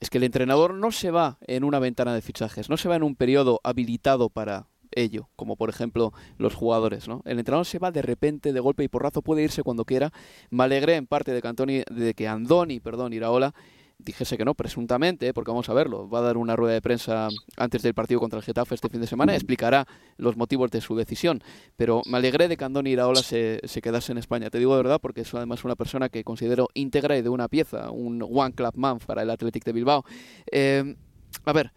Es que el entrenador no se va en una ventana de fichajes, no se va en un periodo habilitado para ello, como por ejemplo los jugadores, ¿no? El entrenador se va de repente, de golpe y porrazo, puede irse cuando quiera. Me alegré en parte de que, de que Andoni, perdón, Iraola, dijese que no, presuntamente, ¿eh? porque vamos a verlo, va a dar una rueda de prensa antes del partido contra el Getafe este fin de semana, explicará los motivos de su decisión, pero me alegré de que Andoni Iraola se, se quedase en España, te digo de verdad, porque es además una persona que considero íntegra y de una pieza, un one club man para el Athletic de Bilbao. Eh, a ver,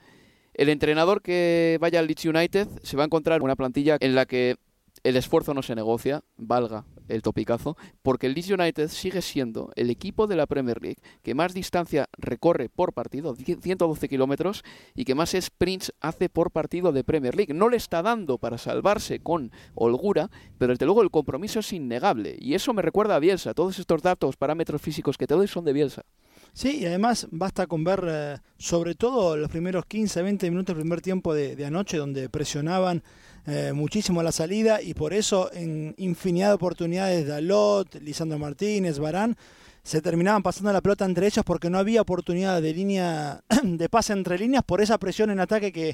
el entrenador que vaya al Leeds United se va a encontrar una plantilla en la que el esfuerzo no se negocia, valga el topicazo, porque el Leeds United sigue siendo el equipo de la Premier League que más distancia recorre por partido, 112 kilómetros, y que más sprints hace por partido de Premier League. No le está dando para salvarse con holgura, pero desde luego el compromiso es innegable. Y eso me recuerda a Bielsa. Todos estos datos, parámetros físicos que te doy son de Bielsa. Sí, y además basta con ver eh, sobre todo los primeros 15, 20 minutos del primer tiempo de, de anoche, donde presionaban eh, muchísimo la salida y por eso en infinidad de oportunidades Dalot, Lisandro Martínez, Barán, se terminaban pasando la pelota entre ellos porque no había oportunidad de línea [clears throat] de pase entre líneas por esa presión en ataque que,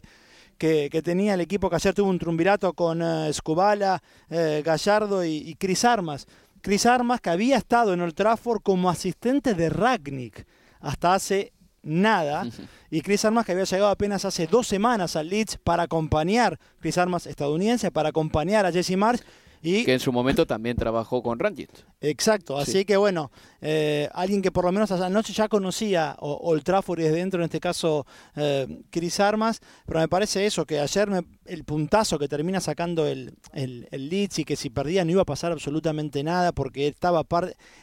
que, tenía el equipo que ayer tuvo un trumbirato con uh, Escubala, eh, Gallardo y, y Cris Armas. Cris Armas que había estado en Old Trafford como asistente de Ragnick hasta hace nada. [laughs] Y Chris Armas, que había llegado apenas hace dos semanas al Leeds para acompañar, Chris Armas estadounidense, para acompañar a Jesse Marsh. Y... Que en su momento también trabajó con Ranjit. Exacto, así que bueno, eh, alguien que por lo menos anoche ya conocía Old Trafford y desde dentro, en este caso, eh, Chris Armas, pero me parece eso, que ayer el puntazo que termina sacando el, el, el, Leeds y que si perdía no iba a pasar absolutamente nada porque estaba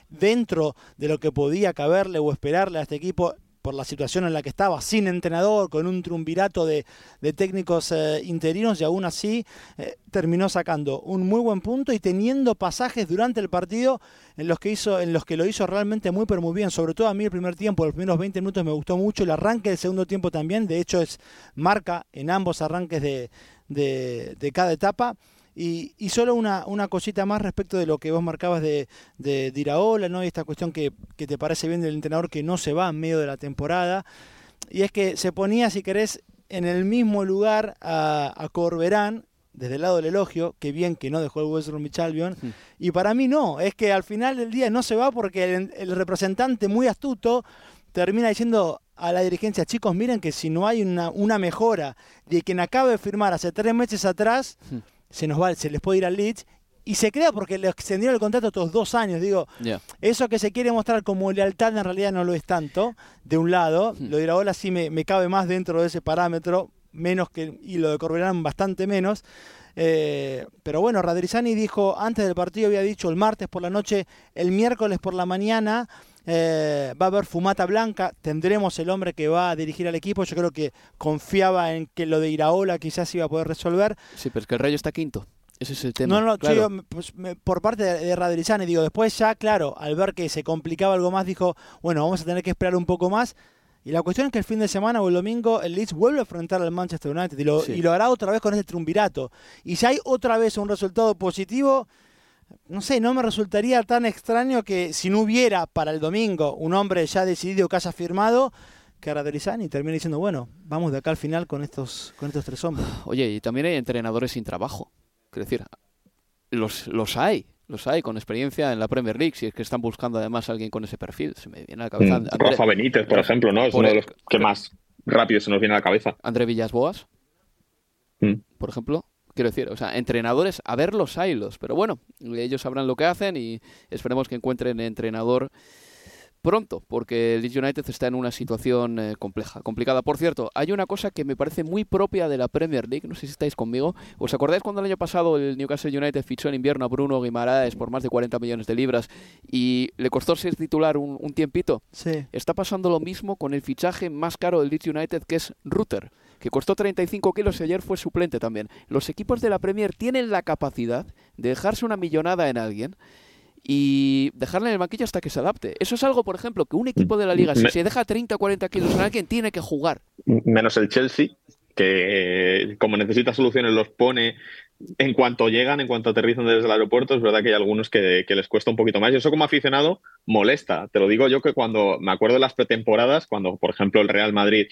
dentro de lo que podía caberle o esperarle a este equipo, por la situación en la que estaba, sin entrenador, con un triunvirato de, técnicos eh, interinos y aún así eh, terminó sacando un muy buen punto y teniendo pasajes durante el partido en los que hizo en los que lo hizo realmente muy pero muy bien, sobre todo a mí el primer tiempo, los primeros 20 minutos me gustó mucho, el arranque del segundo tiempo también, de hecho es marca en ambos arranques de, de cada etapa. Y, y solo una, una, cosita más respecto de lo que vos marcabas de, de, Iraola, ¿no? Y esta cuestión que, que, te parece bien del entrenador que no se va en medio de la temporada. Y es que se ponía, si querés, en el mismo lugar a, a Corberán, desde el lado del elogio, que bien que no dejó el West Bromwich Albion, y para mí no, es que al final del día no se va porque el, el representante muy astuto termina diciendo a la dirigencia, chicos, miren que si no hay una, una mejora de quien acaba de firmar hace tres meses atrás, se nos va, se les puede ir al Leeds y se crea porque le extendieron el contrato otros dos años. Digo, eso que se quiere mostrar como lealtad en realidad no lo es tanto, de un lado. Hmm. Lo de Iraola sí me, me, cabe más dentro de ese parámetro, menos que, y lo de Corberán bastante menos. Eh, pero bueno, Radrizani dijo, antes del partido había dicho el martes por la noche, el miércoles por la mañana, eh, va a haber fumata blanca, tendremos el hombre que va a dirigir al equipo. Yo creo que confiaba en que lo de Iraola quizás iba a poder resolver. Sí, pero es que el Rayo está quinto. Ese es el tema. No, no, Claro. yo, pues, me- por parte de, de Radrizani, digo, después ya, claro, al ver que se complicaba algo más, dijo, bueno, vamos a tener que esperar un poco más. Y la cuestión es que el fin de semana o el domingo el Leeds vuelve a enfrentar al Manchester United y lo, Sí. y lo hará otra vez con este triunvirato. Y si hay otra vez un resultado positivo, no sé, no me resultaría tan extraño que si no hubiera para el domingo un hombre ya decidido que haya firmado, que Radrizani termine diciendo, bueno, vamos de acá al final con estos, con estos tres hombres. [sighs] Oye, y también hay entrenadores sin trabajo. Quiero decir, los, los hay. Los hay con experiencia en la Premier League, si es que están buscando además a alguien con ese perfil. Se me viene a la cabeza. Mm, André- Rafa Benítez, por ejemplo, ¿no? Es Por uno de los que más rápido se nos viene a la cabeza. André Villas Boas, Mm. por ejemplo. Quiero decir, o sea, entrenadores, a ver los. Pero bueno, ellos sabrán lo que hacen y esperemos que encuentren entrenador pronto, porque el Leeds United está en una situación eh, compleja, complicada. Por cierto, hay una cosa que me parece muy propia de la Premier League, no sé si estáis conmigo. ¿Os acordáis cuando el año pasado el Newcastle United fichó en invierno a Bruno Guimaraes por más de 40 millones de libras y le costó ser titular un, un tiempito? Sí. Está pasando lo mismo con el fichaje más caro del Leeds United, que es Rutter, que costó 35 kilos y ayer fue suplente también. Los equipos de la Premier tienen la capacidad de dejarse una millonada en alguien y dejarle en el banquillo hasta que se adapte. Eso es algo, por ejemplo, que un equipo de la liga, si Me- se deja 30 o 40 kilos en alguien, tiene que jugar. menos el Chelsea, que eh, como necesita soluciones los pone en cuanto llegan, en cuanto aterrizan desde el aeropuerto, es verdad que hay algunos que, que les cuesta un poquito más. Y eso como aficionado molesta. Te lo digo yo que cuando me acuerdo de las pretemporadas, cuando por ejemplo el Real Madrid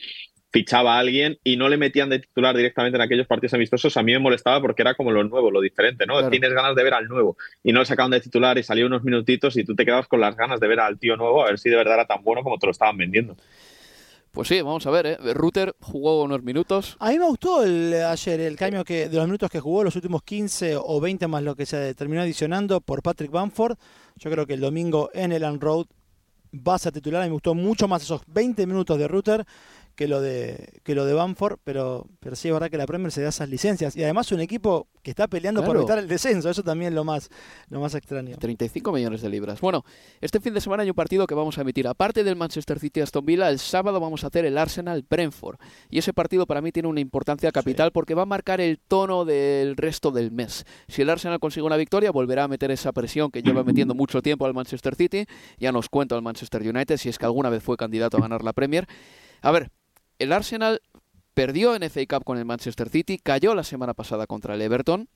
fichaba a alguien y no le metían de titular directamente en aquellos partidos amistosos, a mí me molestaba porque era como lo nuevo, lo diferente, ¿no? Claro. Tienes ganas de ver al nuevo y no le sacaban de titular y salía unos minutitos y tú te quedabas con las ganas de ver al tío nuevo a ver si de verdad era tan bueno como te lo estaban vendiendo. Pues sí, vamos a ver, ¿eh? Rutter jugó unos minutos. A mí me gustó el, ayer el cambio que, de los minutos que jugó, los últimos 15 o 20 más lo que se terminó adicionando por Patrick Bamford. Yo creo que el domingo en el Road va a titular. A mí me gustó mucho más esos 20 minutos de Rutter que lo de que lo de Bamford, pero, pero sí es verdad que la Premier se da esas licencias. Y además un equipo que está peleando por evitar el descenso, eso también es lo más, lo más extraño. 35 millones de libras. Bueno, este fin de semana hay un partido que vamos a emitir. Aparte del Manchester City Aston Villa, el sábado vamos a hacer el Arsenal Brentford. Y ese partido para mí tiene una importancia capital porque va a marcar el tono del resto del mes. Si el Arsenal consigue una victoria, volverá a meter esa presión que lleva metiendo [clears throat] mucho tiempo al Manchester City. Ya nos cuento al Manchester United si es que alguna vez fue candidato a ganar la Premier. A ver, el Arsenal perdió en FA Cup con el Manchester City, cayó la semana pasada contra el Everton.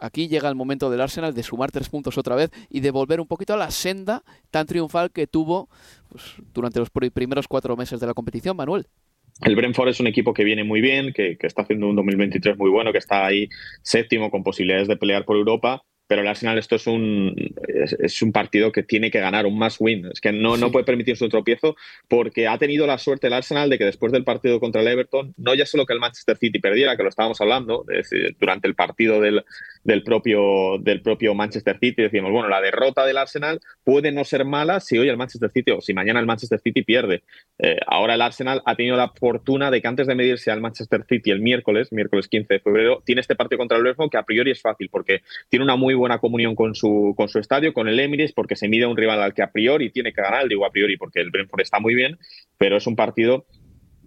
Aquí llega el momento del Arsenal de sumar tres puntos otra vez y de volver un poquito a la senda tan triunfal que tuvo pues, durante los pri- primeros cuatro meses de la competición, Manuel. El Brentford es un equipo que viene muy bien, que, que está haciendo un 2023 muy bueno, que está ahí séptimo con posibilidades de pelear por Europa. Pero el Arsenal esto es un, es, es un partido que tiene que ganar, un must win. Es que no, no puede permitirse un tropiezo porque ha tenido la suerte el Arsenal de que después del partido contra el Everton, no ya solo que el Manchester City perdiera, que lo estábamos hablando es decir, durante el partido del, del, propio, del propio Manchester City, decimos, bueno, la derrota del Arsenal puede no ser mala si hoy el Manchester City o si mañana el Manchester City pierde. Eh, ahora el Arsenal ha tenido la fortuna de que antes de medirse al Manchester City el miércoles, miércoles 15 de febrero, tiene este partido contra el Brentford que a priori es fácil porque tiene una muy buena comunión con su, con su estadio, con el Emirates, porque se mide a un rival al que a priori tiene que ganar, digo a priori porque el Brentford está muy bien, pero es un partido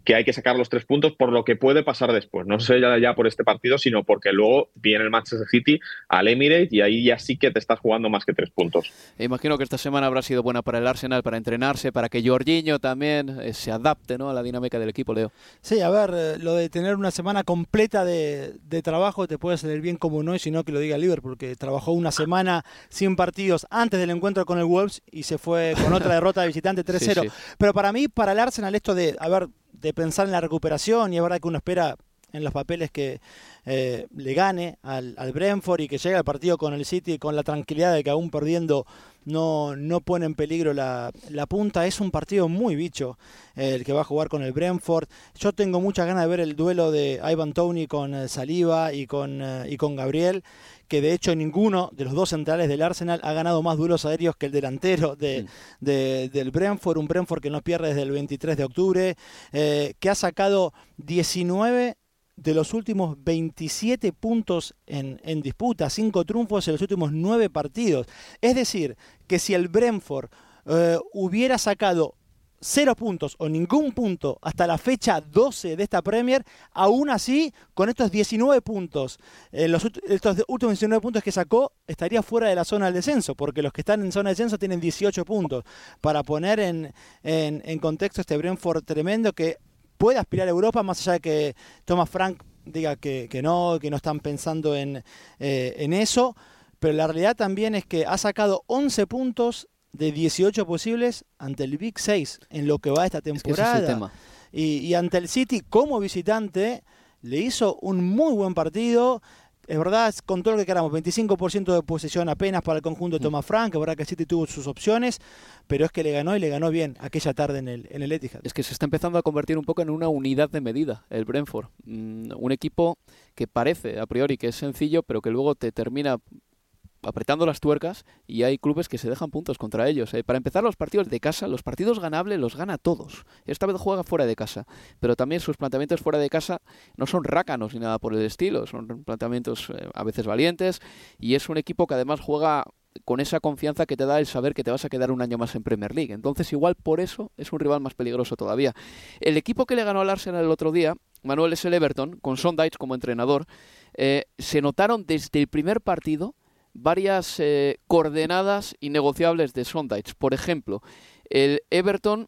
que hay que sacar los tres puntos por lo que puede pasar después. No sé ya, ya por este partido, sino porque luego viene el Manchester City al Emirates y ahí ya sí que te estás jugando más que tres puntos. E imagino que esta semana habrá sido buena para el Arsenal, para entrenarse, para que Jorginho también eh, se adapte ¿no? a la dinámica del equipo, Leo. Sí, a ver, eh, lo de tener una semana completa de, de trabajo te puede salir bien como no, y si no que lo diga el Liverpool, porque trabajó una semana sin partidos antes del encuentro con el Wolves y se fue con otra [laughs] derrota de visitante 3-0. Sí, sí. Pero para mí, para el Arsenal, esto de, a ver, de pensar en la recuperación, y es verdad que uno espera en los papeles que eh, le gane al, al Brentford y que llegue al partido con el City con la tranquilidad de que aún perdiendo no, no pone en peligro la, la punta. Es un partido muy bicho eh, el que va a jugar con el Brentford. Yo tengo muchas ganas de ver el duelo de Ivan Tony con eh, Saliba y con, eh, y con Gabriel que de hecho ninguno de los dos centrales del Arsenal ha ganado más duelos aéreos que el delantero de, de- del Brentford, un Brentford que no pierde desde el 23 de octubre, eh, que ha sacado 19 de los últimos 27 puntos en, en disputa, 5 triunfos en los últimos 9 partidos. Es decir, que si el Brentford eh, hubiera sacado cero puntos o ningún punto hasta la fecha 12 de esta Premier, aún así, con estos 19 puntos, eh, los, estos últimos 19 puntos que sacó, estaría fuera de la zona del descenso, porque los que están en zona de descenso tienen 18 puntos. Para poner en, en, contexto este Brentford tremendo que puede aspirar a Europa, más allá de que Thomas Frank diga que, que no, que no están pensando en, eh, en eso. Pero la realidad también es que ha sacado 11 puntos de 18 posibles ante el Big 6 en lo que va esta temporada. Y, ante el City como visitante le hizo un muy buen partido. Es verdad, con todo lo que queramos, 25% de posesión apenas para el conjunto de mm. Thomas Frank, es verdad que el City tuvo sus opciones, pero es que le ganó y le ganó bien aquella tarde en el, en el Etihad. Es que se está empezando a convertir un poco en una unidad de medida, el Brentford. Mm, un equipo que parece a priori que es sencillo, pero que luego te termina apretando las tuercas y hay clubes que se dejan puntos contra ellos. ¿eh? Para empezar, los partidos de casa, los partidos ganables los gana todos. Esta vez juega fuera de casa, pero también sus planteamientos fuera de casa no son rácanos ni nada por el estilo, son planteamientos eh, a veces valientes y es un equipo que además juega con esa confianza que te da el saber que te vas a quedar un año más en Premier League. Entonces, igual por eso es un rival más peligroso todavía. El equipo que le ganó al Arsenal el otro día, Manuel es el Everton, con Sondage como entrenador, eh, se notaron desde el primer partido varias eh, coordenadas innegociables de Sondage. Por ejemplo, el Everton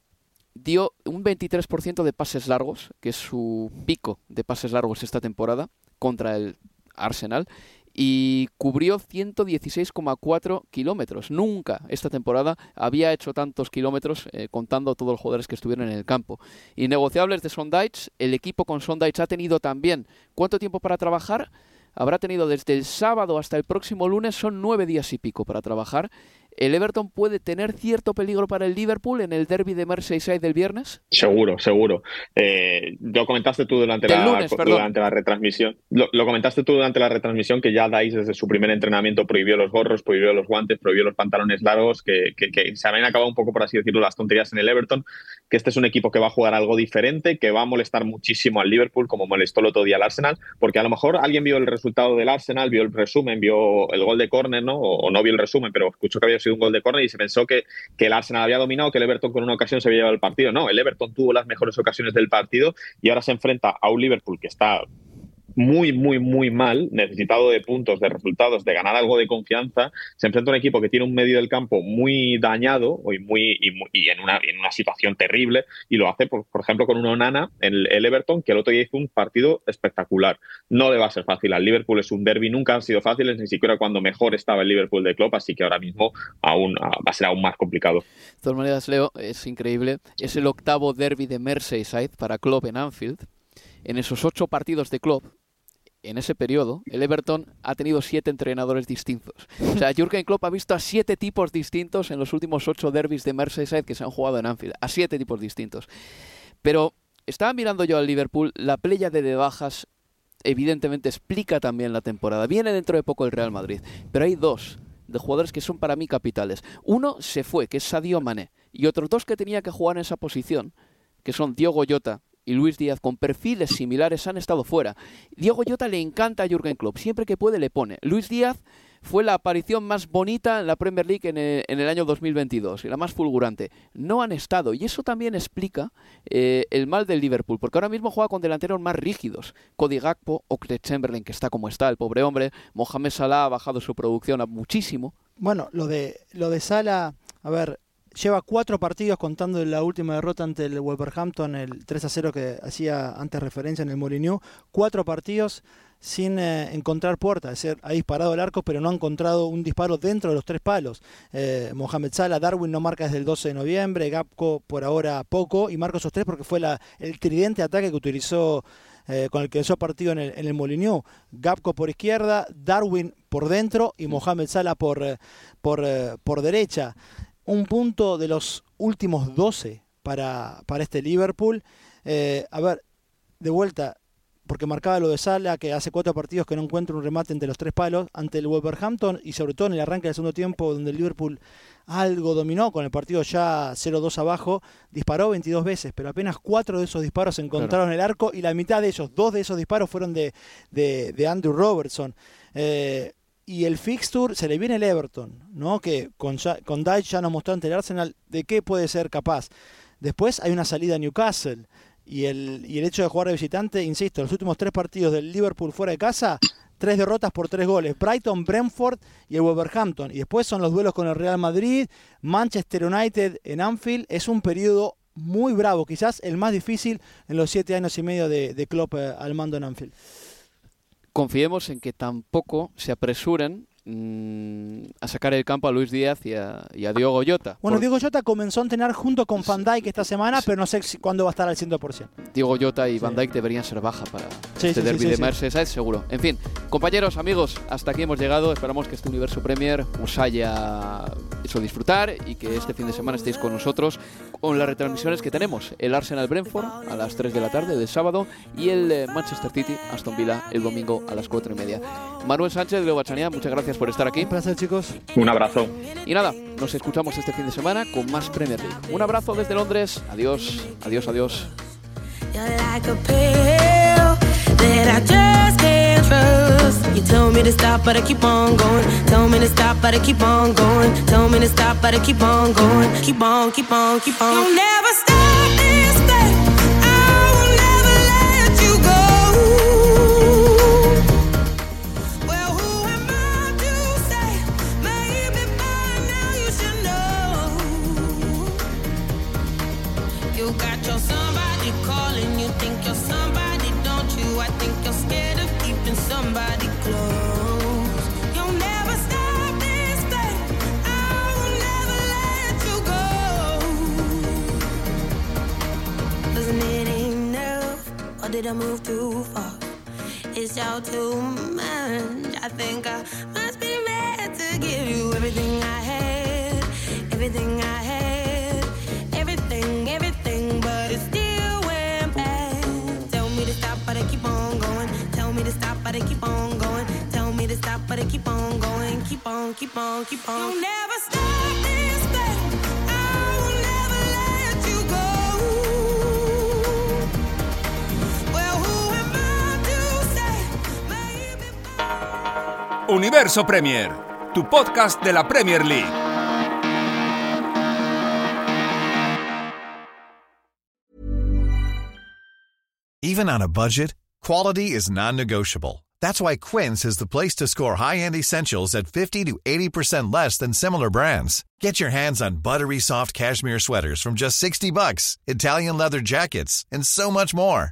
dio un 23% de pases largos, que es su pico de pases largos esta temporada, contra el Arsenal, y cubrió 116,4 kilómetros. Nunca esta temporada había hecho tantos kilómetros eh, contando todos los jugadores que estuvieron en el campo. Y negociables de Sondage, el equipo con Sondage ha tenido también cuánto tiempo para trabajar habrá tenido desde el sábado hasta el próximo lunes, son nueve días y pico para trabajar ¿El Everton puede tener cierto peligro para el Liverpool en el derby de Merseyside del viernes? Seguro, seguro. Eh, lo comentaste tú durante, la, durante la retransmisión. Lo, comentaste tú durante la retransmisión que ya Dais desde su primer entrenamiento prohibió los gorros, prohibió los guantes, prohibió los pantalones largos, que, se habían acabado un poco, por así decirlo, las tonterías en el Everton, que este es un equipo que va a jugar algo diferente, que va a molestar muchísimo al Liverpool, como molestó el otro día al Arsenal, porque a lo mejor alguien vio el resultado del Arsenal, vio el resumen, vio el gol de córner, ¿no? O, o no vio el resumen, pero escuchó que había un gol de córner y se pensó que, que, el Arsenal había dominado, que el Everton con una ocasión se había llevado el partido. No, el Everton tuvo las mejores ocasiones del partido y ahora se enfrenta a un Liverpool que está muy, muy, muy mal, necesitado de puntos, de resultados, de ganar algo de confianza, se enfrenta a un equipo que tiene un medio del campo muy dañado y, muy, y, en, una, en una situación terrible y lo hace, por, ejemplo, con una Onana en el, Everton, que el otro día hizo un partido espectacular. No le va a ser fácil al Liverpool, es un derby, nunca han sido fáciles, ni siquiera cuando mejor estaba el Liverpool de Klopp, así que ahora mismo aún ah, va a ser aún más complicado. De todas maneras, Leo, es increíble, es el octavo derby de Merseyside para Klopp en Anfield. En esos ocho partidos de Klopp, en ese periodo, el Everton ha tenido siete entrenadores distintos. O sea, Jurgen Klopp ha visto a siete tipos distintos en los últimos ocho derbis de Merseyside que se han jugado en Anfield. A siete tipos distintos. Pero estaba mirando yo al Liverpool, la playa de bajas evidentemente explica también la temporada. Viene dentro de poco el Real Madrid, pero hay dos de jugadores que son para mí capitales. Uno se fue, que es Sadio Mané, y otros dos que tenía que jugar en esa posición, que son Diogo Jota y Luis Díaz con perfiles similares han estado fuera. Diego Jota le encanta a Jürgen Klopp, siempre que puede le pone. Luis Díaz fue la aparición más bonita en la Premier League en el, año 2022 y la más fulgurante. No han estado y eso también explica eh, el mal del Liverpool, porque ahora mismo juega con delanteros más rígidos. Cody Gakpo o Craig Chamberlain, que está como está, el pobre hombre. Mohamed Salah ha bajado su producción a muchísimo. Bueno, lo de, lo de Salah, a ver, lleva cuatro partidos contando la última derrota ante el Wolverhampton, el 3 a 0 que hacía antes referencia en el Molineux. Cuatro partidos sin eh, encontrar puerta, es decir, ha disparado el arco, pero no ha encontrado un disparo dentro de los tres palos. Eh, Mohamed Salah, Darwin no marca desde el 12 de noviembre, Gapco por ahora poco, y marca esos tres porque fue la, el tridente ataque que utilizó. Eh, con el que empezó partido en el, en el Gapco por izquierda, Darwin por dentro y Mohamed Salah por, por, por derecha un punto de los últimos 12 para, para este Liverpool. Eh, a ver, de vuelta, porque marcaba lo de Sala, que hace cuatro partidos que no encuentra un remate entre los tres palos, ante el Wolverhampton y sobre todo en el arranque del segundo tiempo, donde el Liverpool algo dominó, con el partido ya 0-2 abajo, disparó 22 veces, pero apenas cuatro de esos disparos encontraron el arco y la mitad de ellos, dos de esos disparos fueron de, de, Andrew Robertson. Eh, y el fixture se le viene el Everton, ¿no? Que con, con Dyche ya nos mostró ante el Arsenal de qué puede ser capaz. Después hay una salida a Newcastle. Y el, y el hecho de jugar de visitante, insisto, los últimos tres partidos del Liverpool fuera de casa, tres derrotas por tres goles. Brighton, Brentford y el Wolverhampton. Y después son los duelos con el Real Madrid, Manchester United en Anfield. Es un periodo muy bravo, quizás el más difícil en los siete años y medio de, de Klopp eh, al mando en Anfield. Confiemos en que tampoco se apresuren a sacar el campo a Luis Díaz y a, Diego Jota. Bueno, Diego Jota comenzó a entrenar junto con Van Dijk esta semana, pero no sé cuándo va a estar al 100%. Diego Jota y Van Dijk deberían ser baja para este derby de Merseyside, seguro. En fin, compañeros, amigos, hasta aquí hemos llegado. Esperamos que este Universo Premier os haya hecho disfrutar y que este fin de semana estéis con nosotros con las retransmisiones que tenemos. El Arsenal Brentford a las 3 de la tarde del sábado y el eh, Manchester City Aston Villa el domingo a las 4 y media. Manuel Sánchez de Leo muchas gracias por estar aquí. Un placer, chicos. Un abrazo. Y nada, nos escuchamos este fin de semana con más Premier League. Un abrazo desde Londres. Adiós, adiós, adiós. Did I move too far? It's all too much. I think I must be mad to give you everything I had, everything I had, everything, everything, but it still went bad. Tell me to stop, but I keep on going. Tell me to stop, but I keep on going. Tell me to stop, but I keep on going. Keep on, keep on, keep on. You'll never stop Universo Premier, tu podcast de la Premier League. Even on a budget, quality is non-negotiable. That's why Quince is the place to score high-end essentials at 50 to 80% less than similar brands. Get your hands on buttery soft cashmere sweaters from just 60 bucks, Italian leather jackets, and so much more.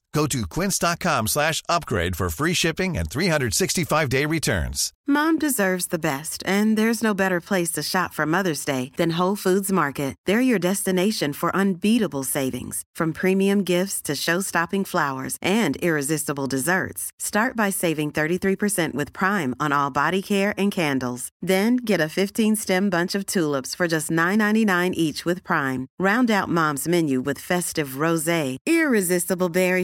Go to quince.com slash upgrade for free shipping and 365-day returns. Mom deserves the best, and there's no better place to shop for Mother's Day than Whole Foods Market. They're your destination for unbeatable savings, from premium gifts to show-stopping flowers and irresistible desserts. Start by saving 33% with Prime on all body care and candles. Then get a 15-stem bunch of tulips for just $9.99 each with Prime. Round out Mom's menu with festive rosé, irresistible berry